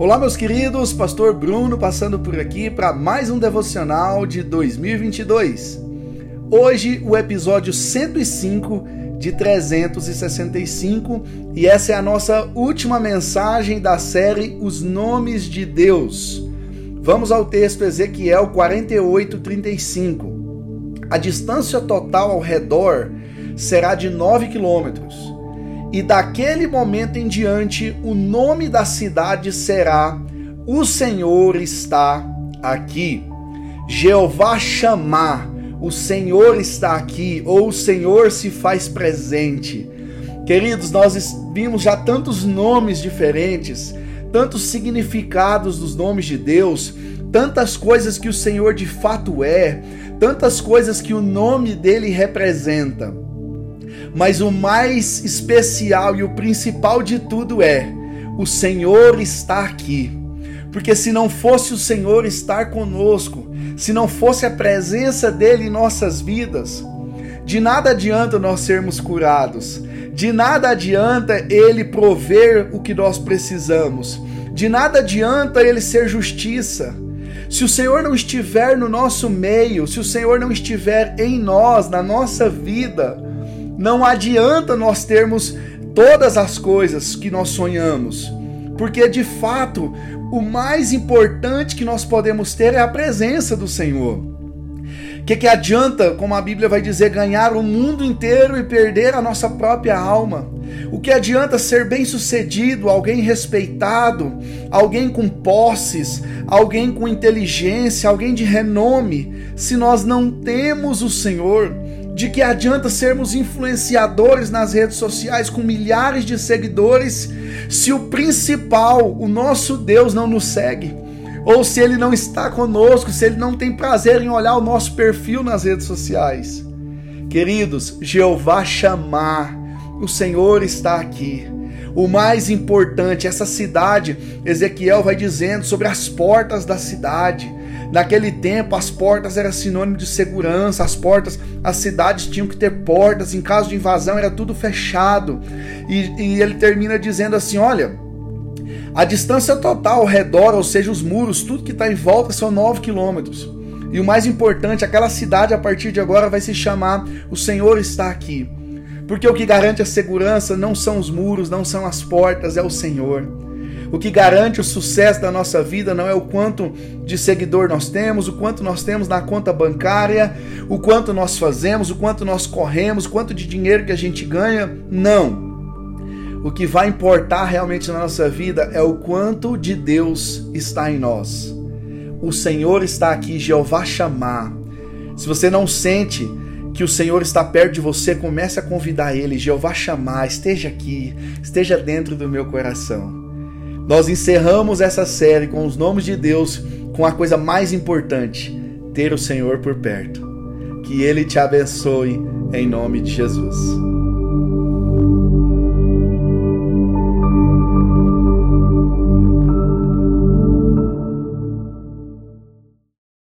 Olá, meus queridos, Pastor Bruno passando por aqui para mais um devocional de 2022. Hoje, o episódio 105 de 365 e essa é a nossa última mensagem da série Os Nomes de Deus. Vamos ao texto Ezequiel 48:35. A distância total ao redor será de 9 quilômetros e daquele momento em diante, o nome da cidade será: O Senhor está aqui. Jeová chamar, o Senhor está aqui, ou o Senhor se faz presente. Queridos, nós vimos já tantos nomes diferentes, tantos significados dos nomes de Deus, tantas coisas que o Senhor de fato é, tantas coisas que o nome dele representa. Mas o mais especial e o principal de tudo é: o Senhor está aqui. Porque se não fosse o Senhor estar conosco, se não fosse a presença dele em nossas vidas, de nada adianta nós sermos curados, de nada adianta ele prover o que nós precisamos, de nada adianta ele ser justiça. Se o Senhor não estiver no nosso meio, se o Senhor não estiver em nós, na nossa vida, não adianta nós termos todas as coisas que nós sonhamos, porque de fato o mais importante que nós podemos ter é a presença do Senhor. O que, que adianta, como a Bíblia vai dizer, ganhar o mundo inteiro e perder a nossa própria alma? O que adianta ser bem-sucedido, alguém respeitado, alguém com posses, alguém com inteligência, alguém de renome, se nós não temos o Senhor? De que adianta sermos influenciadores nas redes sociais com milhares de seguidores se o principal, o nosso Deus, não nos segue? Ou se ele não está conosco, se ele não tem prazer em olhar o nosso perfil nas redes sociais? Queridos, Jeová chamar, o Senhor está aqui. O mais importante, essa cidade, Ezequiel vai dizendo sobre as portas da cidade. Naquele tempo, as portas eram sinônimo de segurança, as portas, as cidades tinham que ter portas, em caso de invasão era tudo fechado. E, e ele termina dizendo assim: olha. A distância total ao redor, ou seja, os muros, tudo que está em volta são 9 quilômetros. E o mais importante, aquela cidade a partir de agora vai se chamar O Senhor está aqui. Porque o que garante a segurança não são os muros, não são as portas, é o Senhor. O que garante o sucesso da nossa vida não é o quanto de seguidor nós temos, o quanto nós temos na conta bancária, o quanto nós fazemos, o quanto nós corremos, o quanto de dinheiro que a gente ganha. Não. O que vai importar realmente na nossa vida é o quanto de Deus está em nós. O Senhor está aqui, Jeová chamar. Se você não sente que o Senhor está perto de você, comece a convidar Ele, Jeová chamar, esteja aqui, esteja dentro do meu coração. Nós encerramos essa série com os nomes de Deus, com a coisa mais importante: ter o Senhor por perto. Que Ele te abençoe em nome de Jesus.